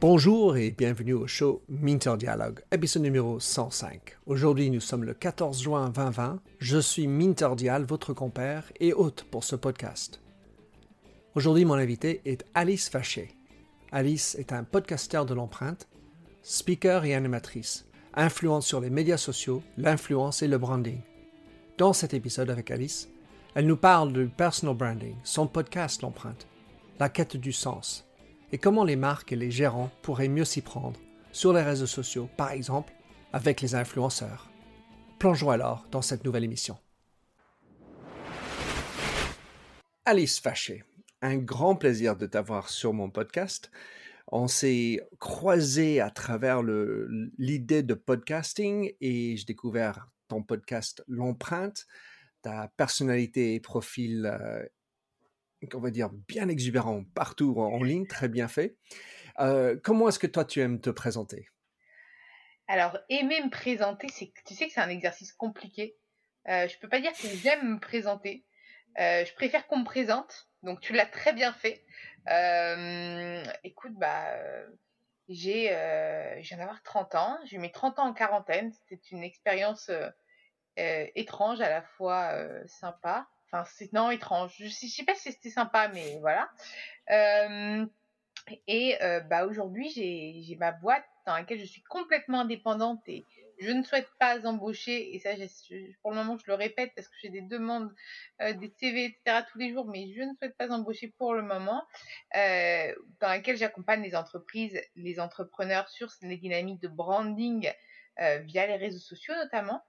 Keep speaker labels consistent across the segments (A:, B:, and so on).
A: Bonjour et bienvenue au show Minter Dialogue, épisode numéro 105. Aujourd'hui, nous sommes le 14 juin 2020. Je suis Minter Dial, votre compère et hôte pour ce podcast. Aujourd'hui, mon invité est Alice Faché. Alice est un podcasteur de l'empreinte, speaker et animatrice, influente sur les médias sociaux, l'influence et le branding. Dans cet épisode avec Alice, elle nous parle du personal branding, son podcast L'empreinte, la quête du sens, et comment les marques et les gérants pourraient mieux s'y prendre sur les réseaux sociaux, par exemple avec les influenceurs. Plongeons alors dans cette nouvelle émission. Alice Faché, un grand plaisir de t'avoir sur mon podcast. On s'est croisé à travers l'idée de podcasting et j'ai découvert ton podcast L'empreinte, ta personnalité et profil euh, on va dire, bien exubérant partout en ligne, très bien fait. Euh, comment est-ce que toi, tu aimes te présenter?
B: Alors, aimer me présenter, c'est, tu sais que c'est un exercice compliqué. Euh, je peux pas dire que j'aime me présenter. Je préfère qu'on me présente. Donc, tu l'as très bien fait. Écoute, bah, j'ai, je viens d'avoir 30 ans. J'ai mes 30 ans en quarantaine. C'était une expérience étrange, à la fois sympa c'est non étrange. Je sais, sais pas si c'était sympa, mais voilà. Euh, et euh, bah aujourd'hui, j'ai ma boîte dans laquelle je suis complètement indépendante et je ne souhaite pas embaucher. Et ça, pour le moment, je le répète parce que j'ai des demandes, euh, des CV, etc. tous les jours, mais je ne souhaite pas embaucher pour le moment. dans laquelle j'accompagne les entreprises, les entrepreneurs sur les dynamiques de branding via les réseaux sociaux notamment,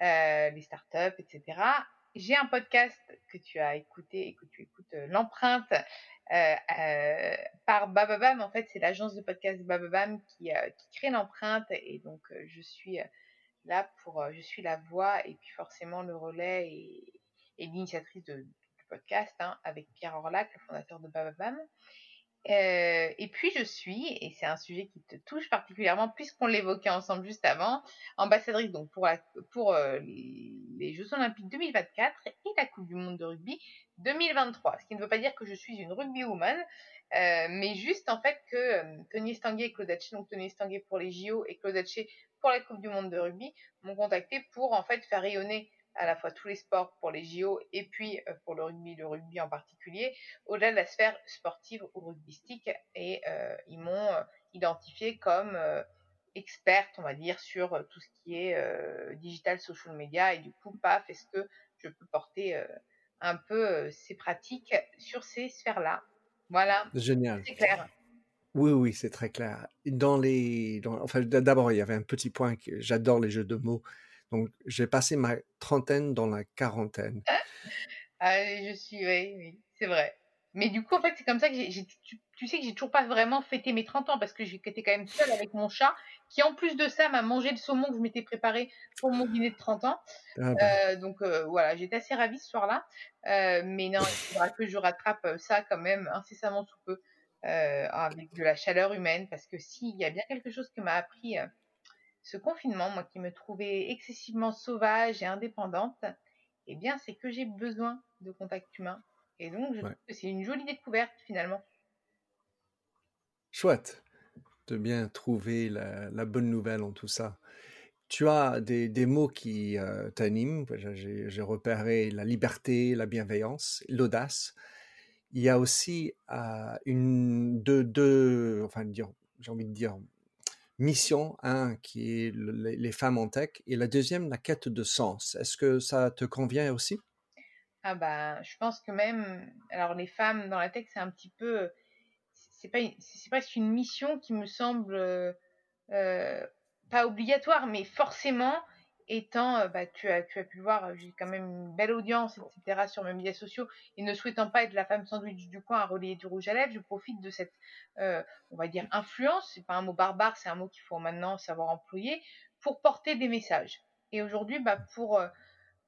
B: les startups, etc j'ai un podcast que tu as écouté et que tu écoutes euh, l'empreinte euh, euh, par Bababam. En fait, c'est l'agence de podcast Bababam qui, crée l'empreinte et donc je suis là pour, je suis la voix et puis forcément le relais et, et l'initiatrice du podcast hein, avec Pierre Orlac, le fondateur de Bababam. Euh, et puis je suis, et c'est un sujet qui te touche particulièrement puisqu'on l'évoquait ensemble juste avant, ambassadrice donc pour, euh, les Jeux Olympiques 2024 et la Coupe du Monde de rugby 2023. Ce qui ne veut pas dire que je suis une rugby woman, euh, mais juste en fait que Tony Estanguet et Claude Haché, donc Tony Estanguet pour les JO et Claude Haché pour la Coupe du Monde de rugby, m'ont contacté pour en fait faire rayonner à la fois tous les sports pour les JO et puis euh, pour le rugby, le rugby en particulier, au-delà de la sphère sportive ou rugbystique. Et euh, ils m'ont euh, identifié comme experte, on va dire, sur tout ce qui est digital, social media. Et du coup, paf, est-ce que je peux porter un peu ces pratiques sur ces sphères-là? Voilà.
A: Génial.
B: C'est clair.
A: Oui, oui, c'est très clair. Dans les, enfin, d'abord, il y avait un petit point que j'adore les jeux de mots. Donc, j'ai passé ma trentaine dans la quarantaine.
B: Ah, je suis, oui, oui, c'est vrai. Mais du coup, en fait, c'est comme ça que j'ai, tu, sais que j'ai toujours pas vraiment fêté mes 30 ans parce que j'étais quand même seule avec mon chat qui, en plus de ça, m'a mangé le saumon que je m'étais préparé pour mon dîner de 30 ans. Ah, bah. euh, donc, euh, voilà, j'étais assez ravie ce soir-là. Euh, mais non, il faudra que je rattrape ça quand même incessamment sous peu avec de la chaleur humaine parce que s'il y a bien quelque chose que m'a appris ce confinement, moi qui me trouvais excessivement sauvage et indépendante, eh bien, c'est que j'ai besoin de contact humain. Et donc, je trouve que c'est une jolie découverte finalement.
A: Chouette de bien trouver la, bonne nouvelle en tout ça. Tu as des, mots qui euh, t'animent. J'ai repéré la liberté, la bienveillance, l'audace. Il y a aussi euh, une, deux, deux, enfin, j'ai envie de dire, mission, un qui est les femmes en tech, et la deuxième, la quête de sens. Est-ce que ça te convient aussi?
B: Ah bah, je pense que même, alors les femmes dans la tech, c'est un petit peu, c'est pas, c'est presque une mission qui me semble euh, pas obligatoire, mais forcément, étant, euh, bah, tu, as, tu as pu le voir, j'ai quand même une belle audience, etc., sur mes médias sociaux, et ne souhaitant pas être la femme sandwich du coin à relayer du rouge à lèvres, je profite de cette, euh, on va dire, influence, c'est pas un mot barbare, c'est un mot qu'il faut maintenant savoir employer, pour porter des messages. Et aujourd'hui, bah, pour euh,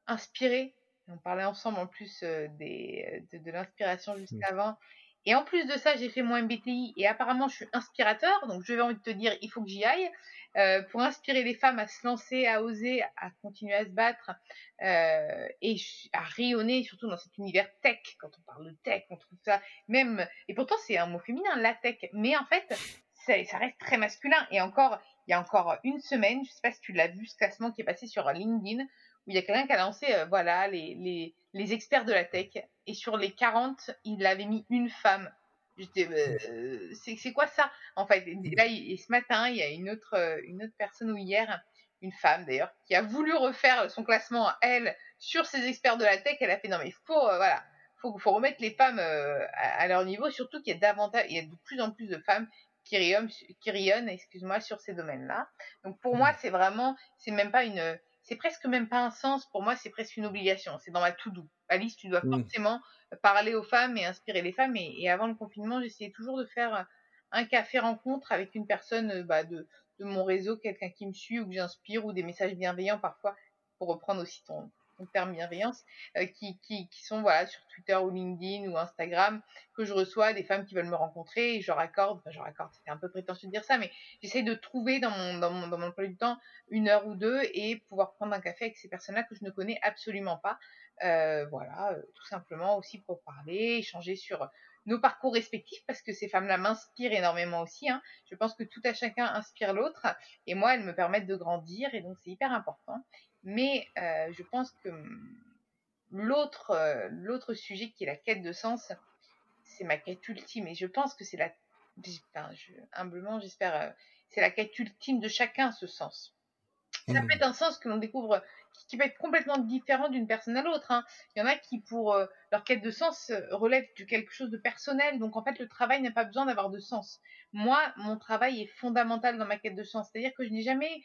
B: inspirer, on parlait ensemble en plus des, de, l'inspiration juste mmh. avant, Et en plus de ça, j'ai fait mon MBTI et apparemment je suis inspirateur, donc je vais envie de te dire, il faut que j'y aille. Euh, pour inspirer les femmes à se lancer, à oser, à continuer à se battre euh, et à rayonner, surtout dans cet univers tech. Quand on parle de tech, on trouve ça même. Et pourtant, c'est un mot féminin, la tech. Mais en fait, ça reste très masculin. Et encore, il y a encore une semaine, je sais pas si tu l'as vu, ce classement qui est passé sur LinkedIn, il y a quelqu'un qui a lancé, euh, voilà, les, les, les experts de la tech. Et sur les 40, il avait mis une femme. J'étais, euh, c'est quoi ça En fait, là, et ce matin, il y a une autre, euh, une autre personne ou hier, une femme d'ailleurs, qui a voulu refaire son classement elle sur ses experts de la tech. Elle a fait non mais il faut, euh, voilà, faut, faut remettre les femmes à, leur niveau, surtout qu'il y a davantage, il y a de plus en plus de femmes qui rayonnent, qui rayonnent excuse-moi, sur ces domaines-là. Donc pour moi, mmh. c'est vraiment, c'est même pas une c'est presque même pas un sens. Pour moi, c'est presque une obligation. C'est dans ma to-do. Alice, tu dois mmh. forcément parler aux femmes et inspirer les femmes. Et, avant le confinement, j'essayais toujours de faire un café rencontre avec une personne bah, de, de mon réseau, quelqu'un qui me suit ou que j'inspire ou des messages bienveillants parfois, pour reprendre aussi ton, termes bienveillance, euh, qui, qui, qui, sont voilà sur Twitter ou LinkedIn ou Instagram, que je reçois des femmes qui veulent me rencontrer et je leur accorde, enfin je c'était un peu prétentieux de dire ça, mais j'essaie de trouver dans mon, dans mon, dans mon du temps une heure ou deux et pouvoir prendre un café avec ces personnes-là que je ne connais absolument pas. Euh, voilà, euh, tout simplement aussi pour parler, échanger sur nos parcours respectifs parce que ces femmes-là m'inspirent énormément aussi. Hein. Je pense que tout à chacun inspire l'autre et moi, elles me permettent de grandir et donc c'est hyper important. Mais euh, je pense que l'autre, euh, l'autre sujet qui est la quête de sens, c'est ma quête ultime. Et je pense que c'est la, humblement, j'espère, euh, c'est la quête ultime de chacun, ce sens. Ça mmh. peut être un sens que l'on découvre qui, peut être complètement différent d'une personne à l'autre. Hein. Il y en a qui, pour leur quête de sens, relèvent de quelque chose de personnel. Donc, en fait, le travail n'a pas besoin d'avoir de sens. Moi, mon travail est fondamental dans ma quête de sens. C'est-à-dire que je n'ai jamais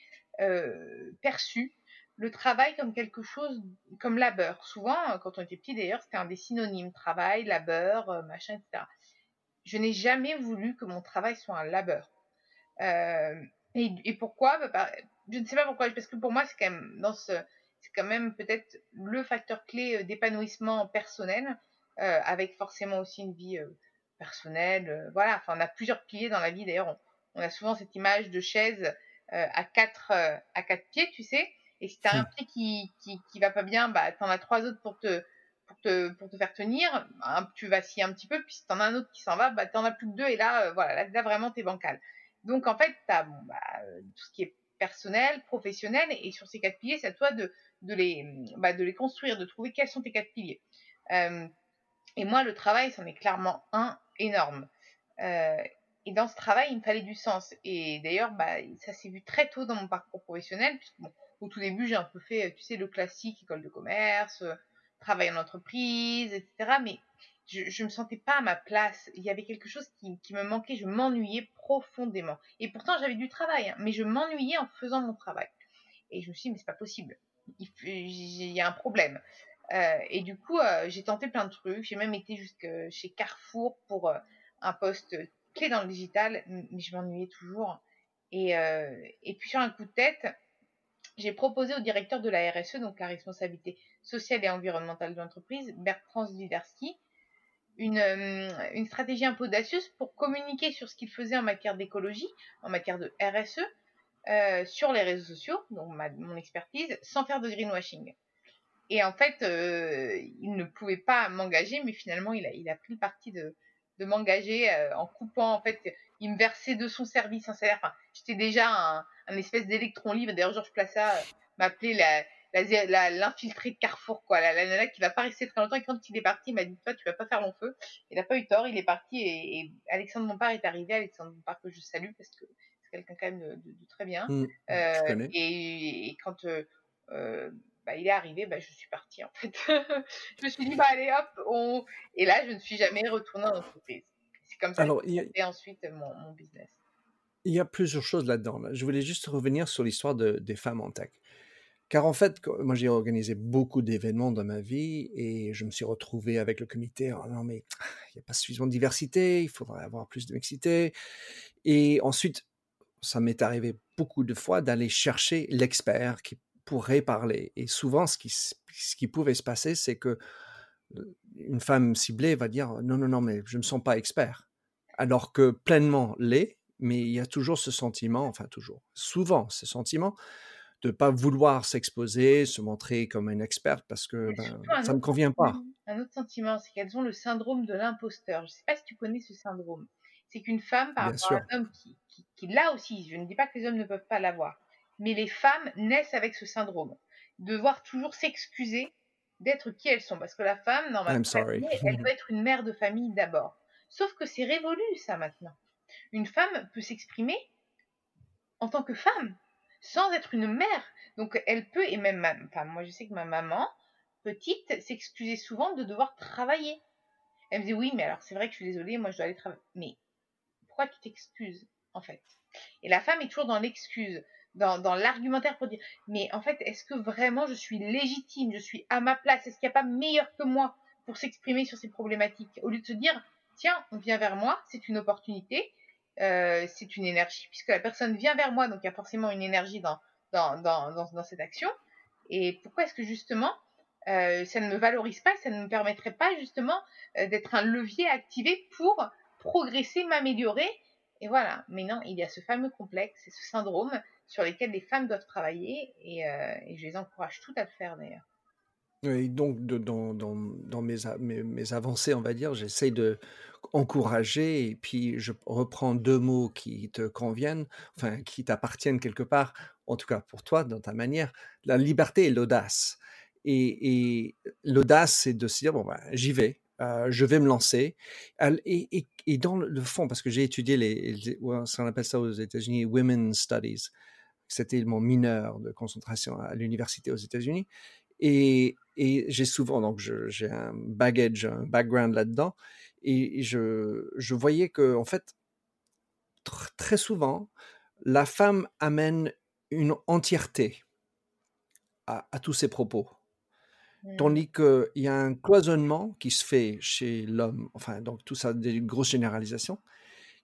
B: perçu le travail comme quelque chose, comme labeur. Souvent, euh, quand on était petit d'ailleurs, c'était un des synonymes, travail, labeur, euh, machin, etc. Je n'ai jamais voulu que mon travail soit un labeur. Euh, et, pourquoi? Bah, Je ne sais pas pourquoi, parce que pour moi, c'est quand même dans ce, c'est quand même peut-être le facteur clé d'épanouissement personnel, avec forcément aussi une vie personnelle. voilà, enfin, on a plusieurs piliers dans la vie. D'ailleurs, on, a souvent cette image de chaise à quatre à quatre pieds, tu sais. Et si t'as un pied qui, qui, qui va pas bien, bah, t'en as trois autres pour te, pour te, pour te faire tenir. tu vacilles un petit peu, puis si t'en as un autre qui s'en va, bah, t'en as plus que deux, et là, euh, voilà, là, vraiment, t'es bancal. Donc, en fait, t'as, bon, bah, tout ce qui est personnel, professionnel, et sur ces quatre piliers, c'est à toi de, de les, bah, de les construire, de trouver quels sont tes quatre piliers. Euh, et moi, le travail, c'en est clairement un énorme. Euh, et dans ce travail, il me fallait du sens. Et d'ailleurs, bah, ça s'est vu très tôt dans mon parcours professionnel, puisque bon, au tout début, j'ai un peu fait, tu sais, le classique, école de commerce, euh, travail en entreprise, etc. Mais je, ne me sentais pas à ma place. Il y avait quelque chose qui, me manquait. Je m'ennuyais profondément. Et pourtant, j'avais du travail, hein, mais je m'ennuyais en faisant mon travail. Et je me suis dit, mais c'est pas possible. Il, y a un problème. Euh, et du coup, euh, j'ai tenté plein de trucs. J'ai même été jusque chez Carrefour pour un poste clé dans le digital, mais je m'ennuyais toujours. Et, et puis sur un coup de tête, j'ai proposé au directeur de la RSE, donc la responsabilité sociale et environnementale de l'entreprise, Bertrand Zwiderski, une, euh, une, stratégie un peu audacieuse pour communiquer sur ce qu'il faisait en matière d'écologie, en matière de RSE, euh, sur les réseaux sociaux, donc mon expertise, sans faire de greenwashing. Et en fait, euh, il ne pouvait pas m'engager, mais finalement, il a, pris le parti de, de m'engager en coupant, en fait, il me versait de son service un salaire. Enfin, j'étais déjà un, un espèce d'électron libre. D'ailleurs, Georges Plaça euh, m'appelait la, la, l'infiltré de Carrefour, quoi. La, la nana qui va pas rester très longtemps. Et quand il est parti, il m'a dit, toi, tu vas pas faire long feu. Il n'a pas eu tort. Il est parti et, Alexandre Montpart est arrivé. Alexandre Montpart que je salue parce que c'est quelqu'un quand même de, très bien. Mmh,
A: euh,
B: et, quand euh, euh, bah, il est arrivé, bah, je suis partie en fait. je me suis dit, bah allez hop, on... et là, je ne suis jamais retournée en entreprise. C'est comme ça Alors, que ensuite mon, mon business.
A: Il y a plusieurs choses là-dedans. Je voulais juste revenir sur l'histoire des femmes en tech. Car en fait, moi j'ai organisé beaucoup d'événements dans ma vie et je me suis retrouvé avec le comité. Oh non, mais il n'y a pas suffisamment de diversité, il faudrait avoir plus de mixité. Et ensuite, ça m'est arrivé beaucoup de fois d'aller chercher l'expert qui pourrait parler. Et souvent, ce qui, pouvait se passer, c'est que une femme ciblée va dire non, non, non, mais je ne me sens pas expert. Alors que pleinement l'est, mais il y a toujours ce sentiment, enfin toujours, souvent ce sentiment de ne pas vouloir s'exposer, se montrer comme une experte parce que ben, ça ne me convient pas.
B: Un autre sentiment, c'est qu'elles ont le syndrome de l'imposteur. Je ne sais pas si tu connais ce syndrome. C'est qu'une femme, par rapport à un homme qui, qui, qui l'a aussi, je ne dis pas que les hommes ne peuvent pas l'avoir, mais les femmes naissent avec ce syndrome. Devoir toujours s'excuser d'être qui elles sont. Parce que la femme, normalement, elle doit être une mère de famille d'abord. Sauf que c'est révolu, ça, maintenant. Une femme peut s'exprimer en tant que femme, sans être une mère. Donc, elle peut, et même, enfin, moi, je sais que ma maman, petite, s'excusait souvent de devoir travailler. Elle me dit, oui, mais alors, c'est vrai que je suis désolée, moi, je dois aller travailler. Mais pourquoi tu t'excuses, en fait? Et la femme est toujours dans l'excuse dans, l'argumentaire pour dire mais en fait est-ce que vraiment je suis légitime, je suis à ma place, est-ce qu'il n'y a pas meilleur que moi pour s'exprimer sur ces problématiques? Au lieu de se dire tiens on vient vers moi, c'est une opportunité, euh, c'est une énergie puisque la personne vient vers moi donc il y a forcément une énergie dans cette action et pourquoi est-ce que justement euh, ça ne me valorise pas, ça ne me permettrait pas justement euh, d'être un levier activé pour progresser, m'améliorer? Et voilà. Mais non, il y a ce fameux complexe ce syndrome sur lesquels les femmes doivent travailler et, je les encourage toutes à le faire d'ailleurs.
A: Oui, donc dans, mes, avancées, on va dire, j'essaye de encourager et puis je reprends deux mots qui te conviennent, enfin qui t'appartiennent quelque part, en tout cas pour toi, dans ta manière, la liberté et l'audace. Et, l'audace, c'est de se dire, bon, ben, j'y vais, euh, je vais me lancer. Et, et, dans le fond, parce que j'ai étudié les, les, appelle ça aux États-Unis, Women's Studies, c'était mon mineur de concentration à l'université aux États-Unis. Et, j'ai souvent, donc j'ai un baggage, un background là-dedans. Et je, je voyais que, en fait, très souvent, la femme amène une entièreté à, tous ses propos. Mmh. Tandis qu'il y a un cloisonnement qui se fait chez l'homme, enfin, donc tout ça, des grosses généralisations,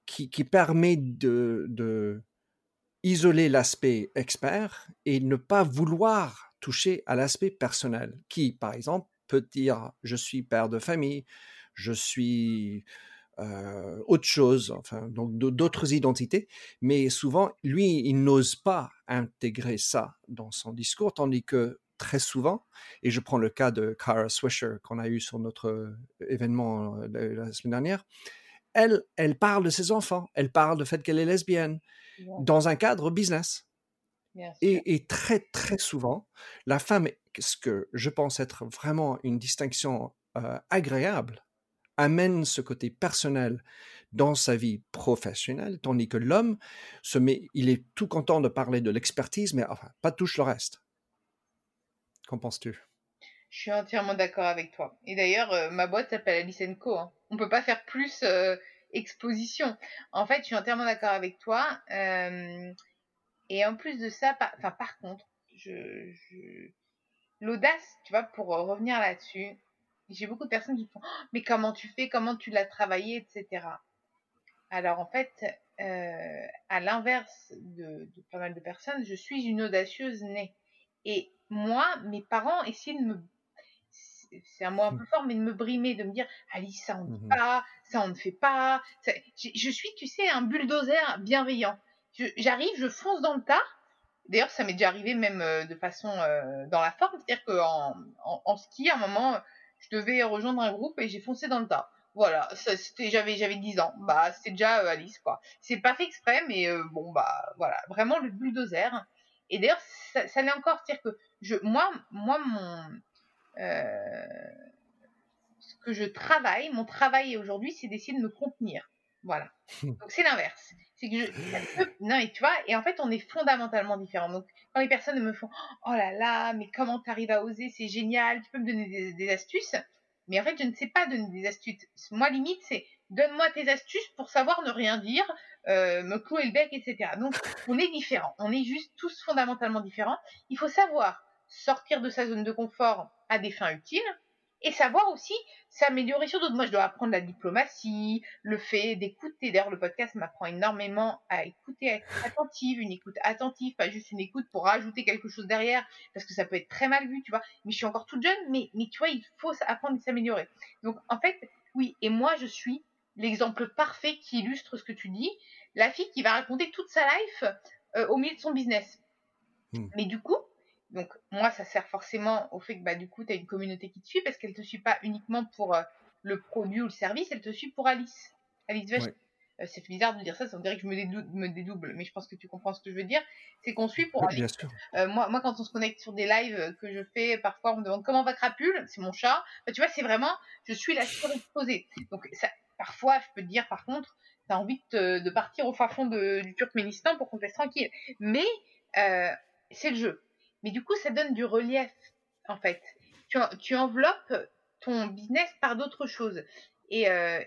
A: qui, qui permet de, de, isoler l'aspect expert et ne pas vouloir toucher à l'aspect personnel, qui, par exemple, peut dire je suis père de famille, je suis euh, autre chose, enfin, donc d'autres identités, mais souvent, lui, il n'ose pas intégrer ça dans son discours, tandis que très souvent, et je prends le cas de Kara Swisher qu'on a eu sur notre événement euh, la semaine dernière, elle, elle parle de ses enfants, elle parle du fait qu'elle est lesbienne, dans un cadre business. Et, très, très souvent, la femme, ce que je pense être vraiment une distinction euh, agréable, amène ce côté personnel dans sa vie professionnelle, tandis que l'homme se met, il est tout content de parler de l'expertise, mais enfin, pas touche le reste. Qu'en penses-tu?
B: Je suis entièrement d'accord avec toi. Et d'ailleurs, euh, ma boîte s'appelle Alice Co. Hein. On peut pas faire plus euh, exposition. En fait, je suis entièrement d'accord avec toi. Euh, et en plus de ça, par, enfin, par contre, je, l'audace, tu vois, pour revenir là-dessus, j'ai beaucoup de personnes qui font oh, Mais comment tu fais? Comment tu l'as travaillé etc. Alors, en fait, euh, à l'inverse de, de, pas mal de personnes, je suis une audacieuse née. Et moi, mes parents essayaient de me c'est un mot un mmh. peu fort, mais de me brimer, de me dire Alice, ça on ne dit mmh pas, ça on ne fait pas. Je, suis, tu sais, un bulldozer bienveillant. J'arrive, je, fonce dans le tas. D'ailleurs, ça m'est déjà arrivé même euh, de façon euh, dans la forme, c'est-à-dire qu'en en, ski, à un moment, je devais rejoindre un groupe et j'ai foncé dans le tas. Voilà, j'avais j'avais 10 ans. Bah, c'était déjà euh, Alice quoi. C'est pas fait exprès mais bon bah voilà, vraiment le bulldozer. Et d'ailleurs ça, ça l'est encore, c'est-à-dire que moi moi mon ce que je travaille, mon travail aujourd'hui, c'est d'essayer de me contenir. Voilà. Donc c'est l'inverse. C'est que je, non et tu vois, et en fait on est fondamentalement différents. Donc quand les personnes me font, oh là là, mais comment t'arrives à oser, c'est génial, tu peux me donner des, astuces. Mais en fait je ne sais pas donner des astuces. Moi limite c'est donne-moi tes astuces pour savoir ne rien dire, euh, me clouer le bec, etc. Donc on est différents, on est juste tous fondamentalement différents. Il faut savoir sortir de sa zone de confort à des fins utiles, et savoir aussi s'améliorer sur d'autres. Moi, je dois apprendre la diplomatie, le fait d'écouter. D'ailleurs, le podcast m'apprend énormément à écouter, à être attentive, une écoute attentive, pas juste une écoute pour rajouter quelque chose derrière, parce que ça peut être très mal vu, tu vois. Mais je suis encore toute jeune, mais, mais tu vois, il faut apprendre à s'améliorer. Donc, en fait, oui, et moi, je suis l'exemple parfait qui illustre ce que tu dis. La fille qui va raconter toute sa life euh, au milieu de son business. Hmm. Mais du coup, donc moi, ça sert forcément au fait que bah, du coup, tu as une communauté qui te suit parce qu'elle te suit pas uniquement pour euh, le produit ou le service, elle te suit pour Alice. Alice euh, c'est bizarre de dire ça, ça dirait que je me, dédouble, mais je pense que tu comprends ce que je veux dire. C'est qu'on suit pour Alice. moi, moi, quand on se connecte sur des lives que je fais, parfois on me demande comment va Crapule, c'est mon chat. Bah, tu vois, c'est vraiment, je suis la surexposée. Donc ça, parfois, je peux te dire par contre, tu as envie de, partir au fin fond du Turkménistan pour qu'on te laisse tranquille. Mais euh, c'est le jeu. Mais du coup, ça donne du relief, en fait. Tu, enveloppes ton business par d'autres choses. Et, euh,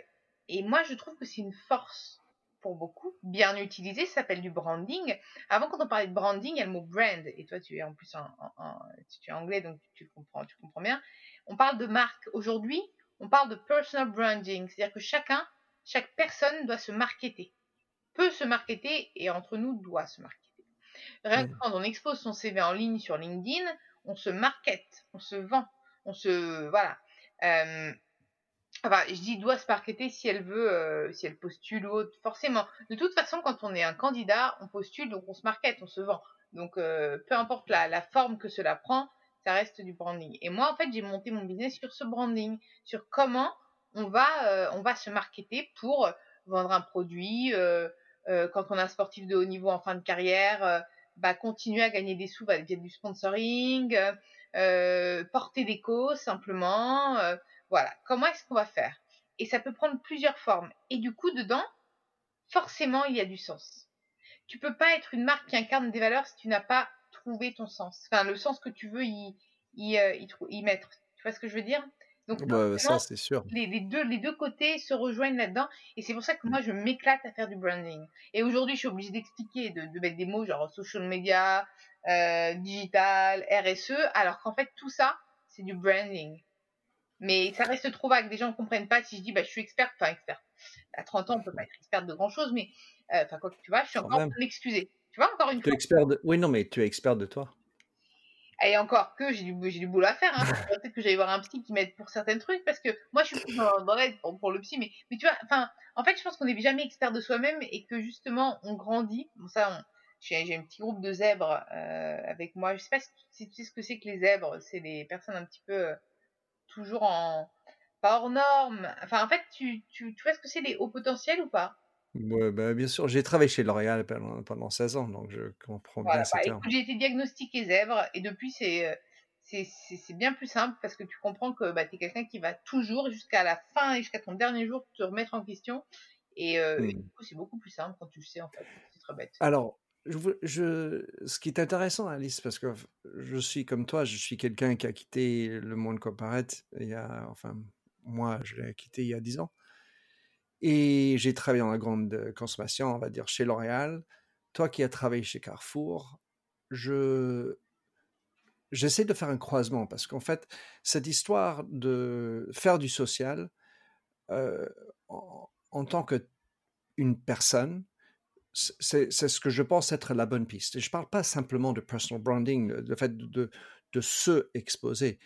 B: et moi, je trouve que c'est une force pour beaucoup, bien utilisé, ça s'appelle du branding. Avant, quand on parlait de branding, il y a le mot brand, et toi, tu es en plus en, tu es anglais, donc tu comprends, tu comprends bien. On parle de marque. Aujourd'hui, on parle de personal branding, c'est-à-dire que chacun, chaque personne doit se marketer, peut se marketer et entre nous doit se marketer. Rien que quand on expose son CV en ligne sur LinkedIn, on se markete, on se vend, on se voilà. Euh, enfin, je dis doit se marketer si elle veut, euh, si elle postule ou autre, forcément. De toute façon, quand on est un candidat, on postule, donc on se markete, on se vend. Donc, euh, peu importe la, forme que cela prend, ça reste du branding. Et moi, en fait, j'ai monté mon business sur ce branding, sur comment on va, on va se marketer pour vendre un produit. Quand on a un sportif de haut niveau en fin de carrière, bah, continuer à gagner des sous via du sponsoring, porter des causes simplement. voilà. Comment est-ce qu'on va faire? Et ça peut prendre plusieurs formes. Et du coup, dedans, forcément, il y a du sens. Tu peux pas être une marque qui incarne des valeurs si tu n'as pas trouver ton sens. Enfin, le sens que tu veux y, y, euh, y, mettre. Tu vois ce que je veux dire?
A: Donc, bah, ça, c'est sûr.
B: Les, deux, les deux côtés se rejoignent là-dedans. Et c'est pour ça que moi, je m'éclate à faire du branding. Et aujourd'hui, je suis obligée d'expliquer, de, de, mettre des mots genre social media, euh, digital, RSE, alors qu'en fait, tout ça, c'est du branding. Mais ça reste trop vague. Des gens ne comprennent pas si je dis, bah, je suis experte, enfin, experte. À 30 ans, on peut pas être experte de grand chose, mais, euh, enfin, quoi que tu vois, je suis encore en m'excuser. Tu vois, encore une
A: fois? expert de... Oui, non, mais tu es expert de toi.
B: Et encore que j'ai du, boulot à faire. Hein. Peut-être que j'allais voir un psy qui m'aide pour certains trucs parce que moi je suis plus dans, l'aide pour, le psy. Mais, mais tu vois, enfin, en fait, je pense qu'on n'est jamais expert de soi-même et que justement on grandit. Bon, ça, j'ai, un petit groupe de zèbres euh, avec moi. Je sais pas si tu sais ce que c'est que les zèbres. C'est des personnes un petit peu euh, toujours en. pas hors normes. Enfin, en fait, tu, tu, tu vois ce que c'est les hauts potentiels ou pas?
A: Ouais, bah, bien sûr, j'ai travaillé chez L'Oréal pendant, pendant 16 ans, donc je comprends bien
B: bah, j'ai été diagnostiquée zèbre et depuis euh, c'est c'est bien plus simple parce que tu comprends que bah, tu es quelqu'un qui va toujours jusqu'à la fin et jusqu'à ton dernier jour te remettre en question et, euh, mmh. du coup c'est beaucoup plus simple quand tu le sais en fait, c'est très bête.
A: Alors, je, je, ce qui est intéressant, Alice, parce que je suis comme toi, je suis quelqu'un qui a quitté le monde corporate il y a, enfin, moi, je l'ai quitté il y a 10 ans. Et j'ai travaillé dans la grande consommation, on va dire, chez L'Oréal. Toi qui as travaillé chez Carrefour, je j'essaie de faire un croisement parce qu'en fait, cette histoire de faire du social euh, en, tant que une personne, c'est ce que je pense être la bonne piste. Et je ne parle pas simplement de personal branding, le fait de, de se exposer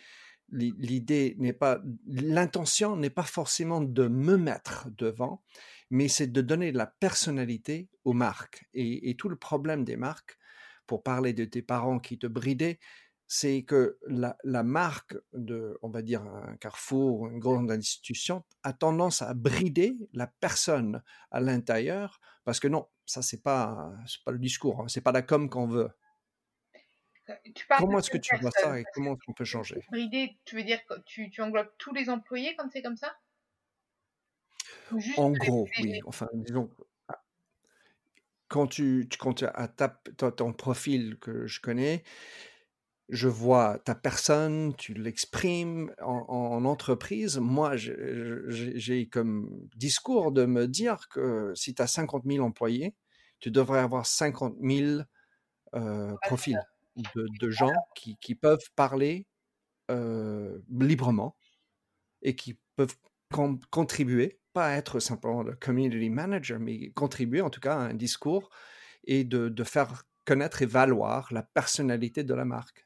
A: l'idée n'est pas, l'intention n'est pas forcément de me mettre devant, mais c'est de donner de la personnalité aux marques. Et, tout le problème des marques, pour parler de tes parents qui te bridaient, c'est que la, marque de, on va dire, un carrefour, une grande institution, a tendance à brider la personne à l'intérieur, parce que non, ça c'est pas, pas le discours, hein, c'est pas la com qu'on veut. Comment est-ce que tu vois ça et comment qu'on peut changer?
B: Bridé, tu veux dire que tu, tu englobes tous les employés quand c'est comme ça?
A: En gros, oui. Enfin, disons, ah, quand tu, quand tu tapes ton profil que je connais, je vois ta personne, tu l'exprimes en, entreprise. Moi, j'ai comme discours de me dire que si tu as 50 000 employés, tu devrais avoir 50 000 euh, profils de, gens qui, peuvent parler librement et qui peuvent contribuer, pas être simplement le community manager, mais contribuer en tout cas à un discours et de, de faire connaître et valoir la personnalité de la marque.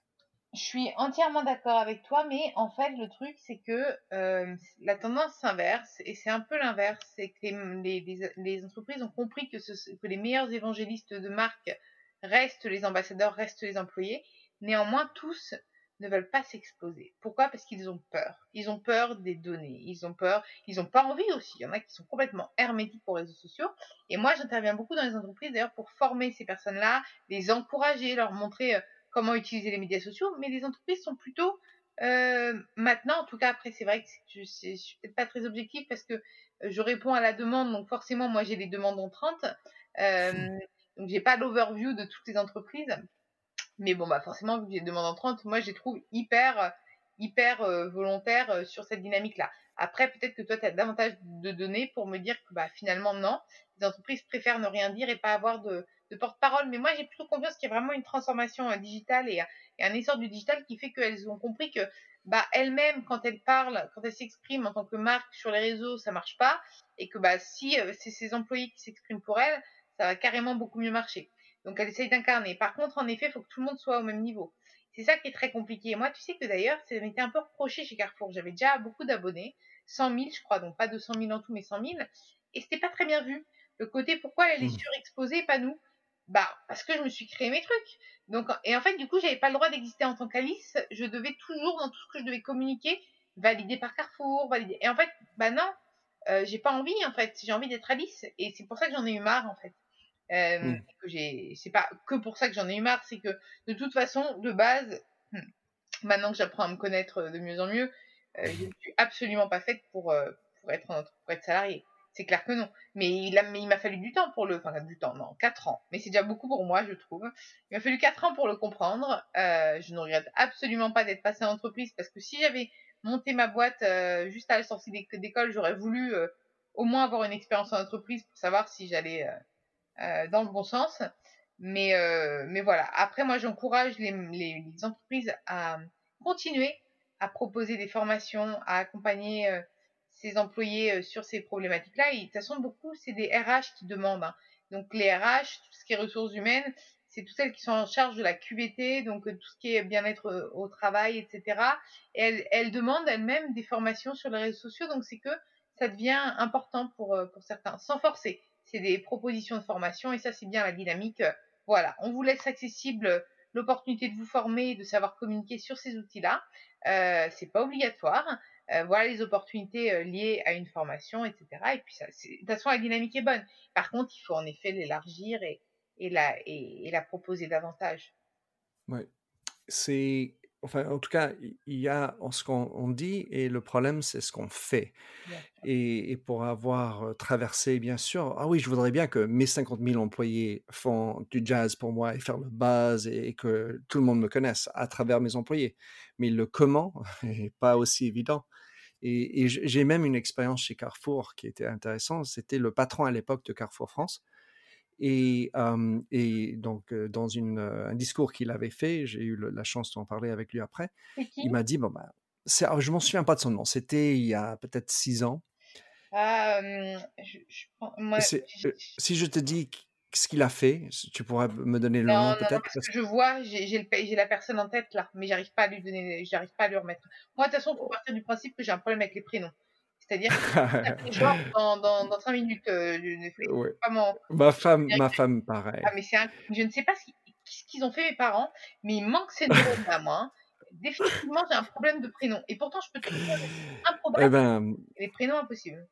B: Je suis entièrement d'accord avec toi, mais en fait, le truc, c'est que euh, la tendance s'inverse, et c'est un peu l'inverse, c'est que les, les, les, entreprises ont compris que, ce, que les meilleurs évangélistes de marque restent les ambassadeurs, restent les employés. Néanmoins, tous ne veulent pas s'exposer. Pourquoi? Parce qu'ils ont peur. Ils ont peur des données. Ils ont peur. Ils n'ont pas envie aussi. Il y en a qui sont complètement hermétiques aux réseaux sociaux. Et moi, j'interviens beaucoup dans les entreprises d'ailleurs pour former ces personnes-là, les encourager, leur montrer euh, comment utiliser les médias sociaux. Mais les entreprises sont plutôt euh, maintenant, en tout cas après, c'est vrai que je, je, suis peut-être pas très objectif parce que euh, je réponds à la demande. Donc forcément, moi, j'ai des demandes entrantes. Euh, donc j'ai pas l'overview de toutes les entreprises. Mais bon, bah forcément, vu que j'ai demande en 30, moi, je les trouve hyper, hyper euh, volontaires euh, sur cette dynamique-là. Après, peut-être que toi, tu as davantage de données pour me dire que bah, finalement, non. Les entreprises préfèrent ne rien dire et pas avoir de, de porte-parole. Mais moi, j'ai plutôt confiance qu'il y a vraiment une transformation euh, digitale et, et, un essor du digital qui fait qu'elles ont compris que bah, elles-mêmes, quand elles parlent, quand elles s'expriment en tant que marque sur les réseaux, ça marche pas. Et que bah, si c'est ses employés qui s'expriment pour elles, ça va carrément beaucoup mieux marcher. Donc elle essaye d'incarner. Par contre, en effet, il faut que tout le monde soit au même niveau. C'est ça qui est très compliqué. moi, tu sais que d'ailleurs, ça m'était un peu reproché chez Carrefour. J'avais déjà beaucoup d'abonnés, 100 000, je crois, donc pas 200 000 en tout, mais 100 000. Et c'était pas très bien vu. Le côté, pourquoi elle est mmh. surexposée, pas nous Bah, parce que je me suis créé mes trucs. Donc, et en fait, du coup, j'avais pas le droit d'exister en tant qu'Alice. Je devais toujours, dans tout ce que je devais communiquer, valider par Carrefour, valider. Et en fait, bah non, euh, j'ai pas envie, en fait. J'ai envie d'être Alice. Et c'est pour ça que j'en ai eu marre, en fait. Euh, mmh. que j'ai, c'est pas que pour ça que j'en ai eu marre, c'est que de toute façon, de base, hmm, maintenant que j'apprends à me connaître de mieux en mieux, euh, je ne suis absolument pas faite pour, euh, pour, être, pour être salarié. C'est clair que non. Mais il, a, mais il m'a fallu du temps pour le. Enfin, du temps, non, 4 ans. Mais c'est déjà beaucoup pour moi, je trouve. Il m'a fallu 4 ans pour le comprendre. Euh, je ne regrette absolument pas d'être passée en entreprise parce que si j'avais monté ma boîte euh, juste à la sortie d'école, j'aurais voulu euh, au moins avoir une expérience en entreprise pour savoir si j'allais euh, dans le bon sens. Mais, euh, mais voilà. Après, moi, j'encourage les, entreprises à continuer à proposer des formations, à accompagner euh, ses employés sur ces problématiques-là. De toute façon, beaucoup, c'est des RH qui demandent. Hein. Donc, les RH, tout ce qui est ressources humaines, c'est toutes celles qui sont en charge de la QVT, donc tout ce qui est bien-être au travail, etc. Et elles, elles demandent elles-mêmes des formations sur les réseaux sociaux. Donc, c'est que ça devient important pour, pour certains, sans forcer c'est des propositions de formation et ça c'est bien la dynamique. Voilà, on vous laisse accessible l'opportunité de vous former de savoir communiquer sur ces outils-là. Euh, c'est pas obligatoire. Euh, voilà les opportunités euh, liées à une formation, etc. Et puis de toute façon la dynamique est bonne. Par contre, il faut en effet l'élargir et, la, et, la proposer davantage.
A: Oui, c'est enfin, en tout cas, il y a ce qu'on dit et le problème, c'est ce qu'on fait. Et, et, pour avoir traversé, bien sûr, ah oui, je voudrais bien que mes 50 000 employés font du jazz pour moi et faire le buzz et, que tout le monde me connaisse à travers mes employés. Mais le comment n'est pas aussi évident. Et, et j'ai même une expérience chez Carrefour qui était intéressante. C'était le patron à l'époque de Carrefour France et, euh, et donc, dans une, un discours qu'il avait fait, j'ai eu le, la chance d'en parler avec lui après, il m'a dit, bon, bah, alors, je m'en souviens pas de son nom, c'était il y a peut-être six ans.
B: Euh, je, je, moi,
A: si je te dis ce qu'il a fait, tu pourrais me donner le nom peut-être
B: parce que je vois, j'ai la personne en tête là, mais j'arrive pas à lui donner, j'arrive pas à lui remettre. Moi, de toute façon, pour partir du principe que j'ai un problème avec les prénoms. C'est-à-dire que genre dans, dans, dans 5 minutes, euh, je ne fais
A: ouais. pas mon... Ma femme, ma femme, pareil.
B: Ah, mais c'est un... Je ne sais pas ce qu'ils ont fait mes parents, mais il manque ces neurones à moi. Hein. Définitivement, j'ai un problème de prénom. Et pourtant, je peux te dire un problème. Eh ben, les prénoms impossibles.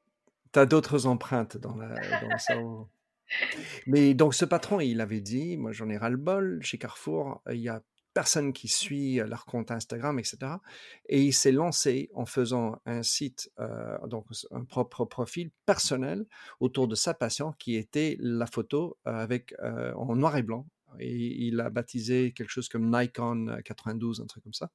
A: Tu as d'autres empreintes dans, la, dans le cerveau. Mais donc ce patron, il avait dit, moi j'en ai ras-le-bol, chez Carrefour, il y a personne qui suit leur compte Instagram, etc. Et il s'est lancé en faisant un site, euh, donc un propre profil personnel autour de sa passion qui était la photo avec euh, en noir et blanc. Et il a baptisé quelque chose comme Nikon 92, un truc comme ça.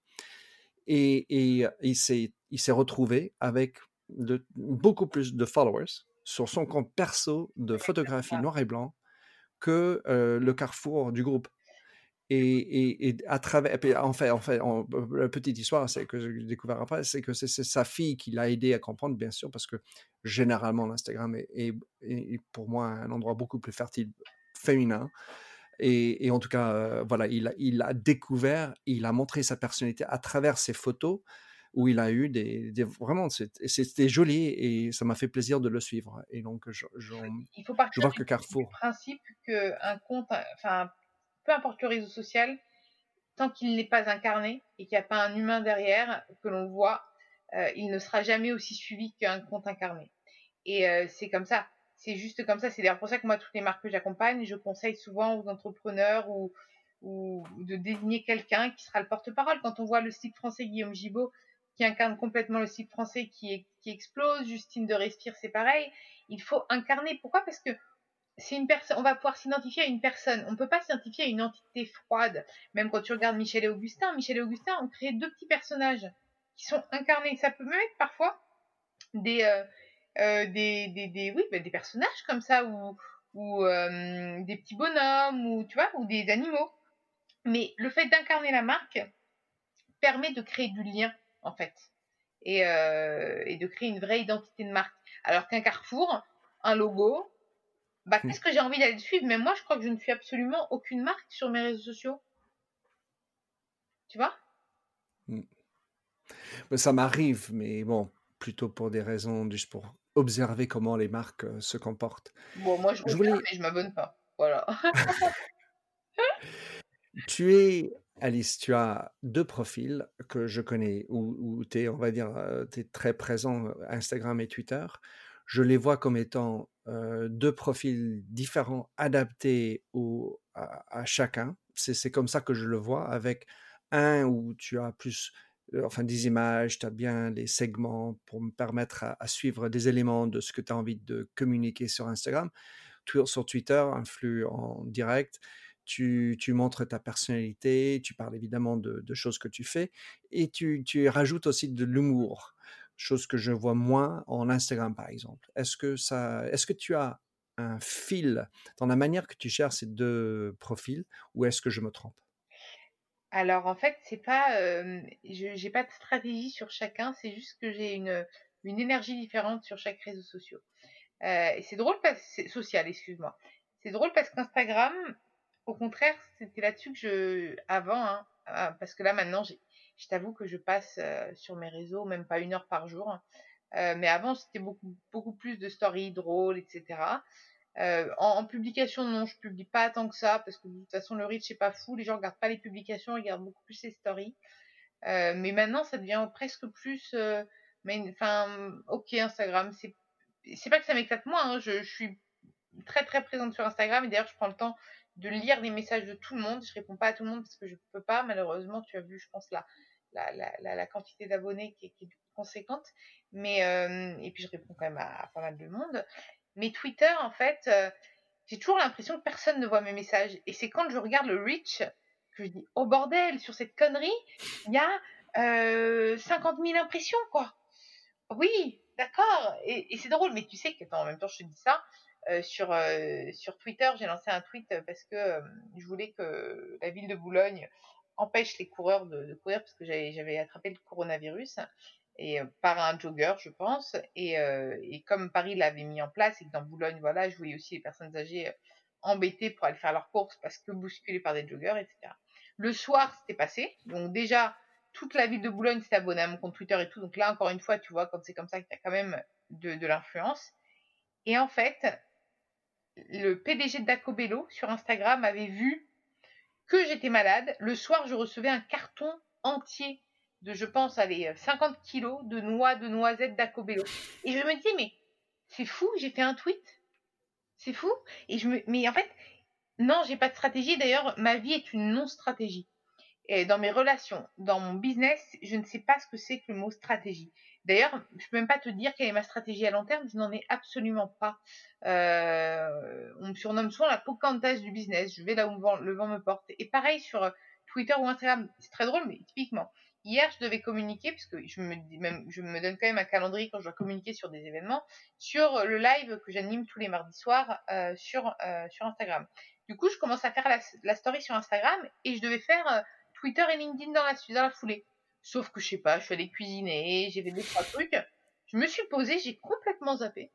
A: Et, et il s'est retrouvé avec de, beaucoup plus de followers sur son compte perso de photographie noir et blanc que euh, le carrefour du groupe. Et, à travers, en fait, en fait la petite histoire, c'est que j'ai découvert après, c'est que c'est sa fille qui l'a aidé à comprendre, bien sûr, parce que généralement l'Instagram est, pour moi un endroit beaucoup plus fertile féminin. Et, en tout cas, euh, voilà, il, il a découvert, il a montré sa personnalité à travers ses photos où il a eu des, vraiment c'était joli et ça m'a fait plaisir de le suivre et donc je,
B: il faut partir je vois que Carrefour du principe qu'un compte enfin peu importe le réseau social tant qu'il n'est pas incarné et qu'il n'y a pas un humain derrière que l'on voit euh, il ne sera jamais aussi suivi qu'un compte incarné et euh, c'est comme ça c'est juste comme ça c'est d'ailleurs pour ça que moi toutes les marques que j'accompagne je conseille souvent aux entrepreneurs ou de désigner quelqu'un qui sera le porte-parole. Quand on voit le site français Guillaume Gibaud qui incarne complètement le site français qui, qui explose. Justine de Respire, c'est pareil. Il faut incarner. Pourquoi? Parce que On va pouvoir s'identifier à une personne. On ne peut pas s'identifier à une entité froide. Même quand tu regardes Michel et Augustin, Michel et Augustin ont créé deux petits personnages qui sont incarnés. Ça peut même être parfois des euh, euh, bah, personnages comme ça ou euh, des petits bonhommes ou tu vois ou des animaux. Mais le fait d'incarner la marque permet de créer du lien en fait, et, de créer une vraie identité de marque. Alors qu'un Carrefour, un logo, bah, mmh. qu'est-ce que j'ai envie d'aller suivre? Mais moi, je crois que je ne suis absolument aucune marque sur mes réseaux sociaux. Tu vois?
A: Mmh. Ça m'arrive, mais bon, plutôt pour des raisons juste pour observer comment les marques euh, se comportent.
B: Bon, moi, je, je voulais... mais je m'abonne pas. Voilà.
A: tu es Alice, tu as deux profils que je connais où, tu es, on va dire, tu es très présent Instagram et Twitter. Je les vois comme étant deux profils différents, adaptés à, chacun. C'est comme ça que je le vois, avec un où tu as plus enfin des images, tu as bien les segments pour me permettre à, suivre des éléments de ce que tu as envie de communiquer sur Instagram. Sur Twitter, un flux en direct tu, montres ta personnalité, tu parles évidemment de, choses que tu fais et tu, rajoutes aussi de l'humour, chose que je vois moins en Instagram par exemple. Est-ce que, ça, est-ce que tu as un fil dans la manière que tu gères ces deux profils ou est-ce que je me trompe?
B: Alors en fait, c'est pas, je j'ai pas de stratégie sur chacun, c'est juste que j'ai une, une énergie différente sur chaque réseau social. et c'est drôle parce c'est social, excuse-moi. C'est drôle parce qu'Instagram, au contraire, c'était là-dessus que je. Avant, hein, ah, parce que là maintenant, je t'avoue que je passe euh, sur mes réseaux même pas une heure par jour. Hein. Euh, mais avant, c'était beaucoup, beaucoup plus de stories drôles, etc. Euh, en, publication, non, je publie pas tant que ça parce que de toute façon, le reach n'est pas fou. Les gens regardent pas les publications, ils regardent beaucoup plus les stories. mais maintenant, ça devient presque plus. mais enfin, ok, Instagram, c'est c'est pas que ça m'éclate moins. Hein, je, je, suis très très présente sur Instagram et d'ailleurs, je prends le temps de lire les messages de tout le monde. Je réponds pas à tout le monde parce que je peux pas, malheureusement. Tu as vu, je pense, la, la, la, quantité d'abonnés qui, est conséquente. Mais, euh, et puis, je réponds quand même à, pas mal de monde. Mais Twitter, en fait, euh, j'ai toujours l'impression que personne ne voit mes messages. Et c'est quand je regarde le reach que je dis, oh bordel, sur cette connerie, il y a euh, 50 000 impressions, quoi. Oui, d'accord. Et, c'est drôle, mais tu sais que, en même temps, je te dis ça, euh, sur, euh, sur Twitter, j'ai lancé un tweet parce que euh, je voulais que la ville de Boulogne empêche les coureurs de, courir parce que j'avais attrapé le coronavirus et par un jogger, je pense. Et, et comme Paris l'avait mis en place et que dans Boulogne, voilà, je voyais aussi les personnes âgées embêtées pour aller faire leurs courses parce que bousculées par des joggers, etc. Le soir, c'était passé. Donc déjà, toute la ville de Boulogne s'est abonnée à mon compte Twitter et tout. Donc là, encore une fois, tu vois, quand c'est comme ça, qu'il y a quand même de, de l'influence. Et en fait, le PDG de Dacobello sur Instagram avait vu que j'étais malade. Le soir, je recevais un carton entier de, je pense, allez, 50 kilos de noix de noisettes d'Acobello. Et je me dis, mais c'est fou, j'ai fait un tweet. C'est fou. Et je me, mais en fait, non, j'ai pas de stratégie. D'ailleurs, ma vie est une non-stratégie. Et dans mes relations, dans mon business, je ne sais pas ce que c'est que le mot stratégie. D'ailleurs, je peux même pas te dire quelle est ma stratégie à long terme, je n'en ai absolument pas. Euh, on me surnomme souvent la Pocahontas du business, je vais là où le vent, me porte. Et pareil sur euh, Twitter ou Instagram, c'est très drôle, mais typiquement, hier je devais communiquer, parce que je me, donne quand même un calendrier quand je dois communiquer sur des événements, sur le live que j'anime tous les mardis soirs euh, sur, Instagram. Du coup, je commence à faire la, story sur Instagram et je devais faire euh, Twitter et LinkedIn dans la foulée. Sauf que je sais pas, je suis allée cuisiner, j'ai fait des trois trucs. Je me suis posée, j'ai complètement zappé.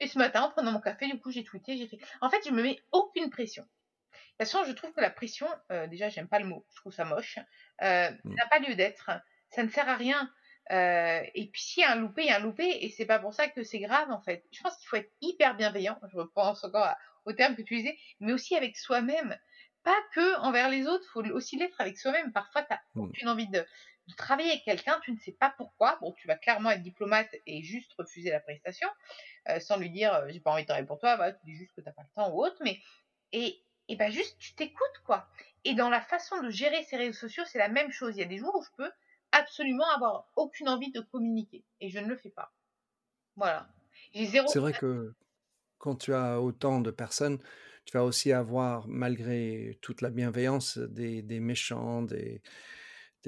B: Et ce matin, en prenant mon café, du coup, j'ai tweeté, j'ai fait. En fait, je me mets aucune pression. De toute façon, je trouve que la pression, euh, déjà, j'aime pas le mot, je trouve ça moche, euh, n'a pas lieu d'être. Ça ne sert à rien. Euh, et puis s'il y a un loupé, il y a un loupé, et c'est pas pour ça que c'est grave en fait. Je pense qu'il faut être hyper bienveillant. Je repense encore au terme que tu disais, mais aussi avec soi-même. Pas que envers les autres, faut aussi l'être avec soi-même. Parfois, tu n'as aucune envie de, de travailler avec quelqu'un, tu ne sais pas pourquoi. Bon, tu vas clairement être diplomate et juste refuser la prestation, euh, sans lui dire euh, j'ai pas envie de travailler pour toi, bah, tu dis juste que t'as pas le temps ou autre, mais et, et ben juste tu t'écoutes quoi. Et dans la façon de gérer ces réseaux sociaux, c'est la même chose. Il y a des jours où je peux absolument avoir aucune envie de communiquer et je ne le fais pas. Voilà.
A: C'est vrai que quand tu as autant de personnes, tu vas aussi avoir, malgré toute la bienveillance, des, des méchants, des,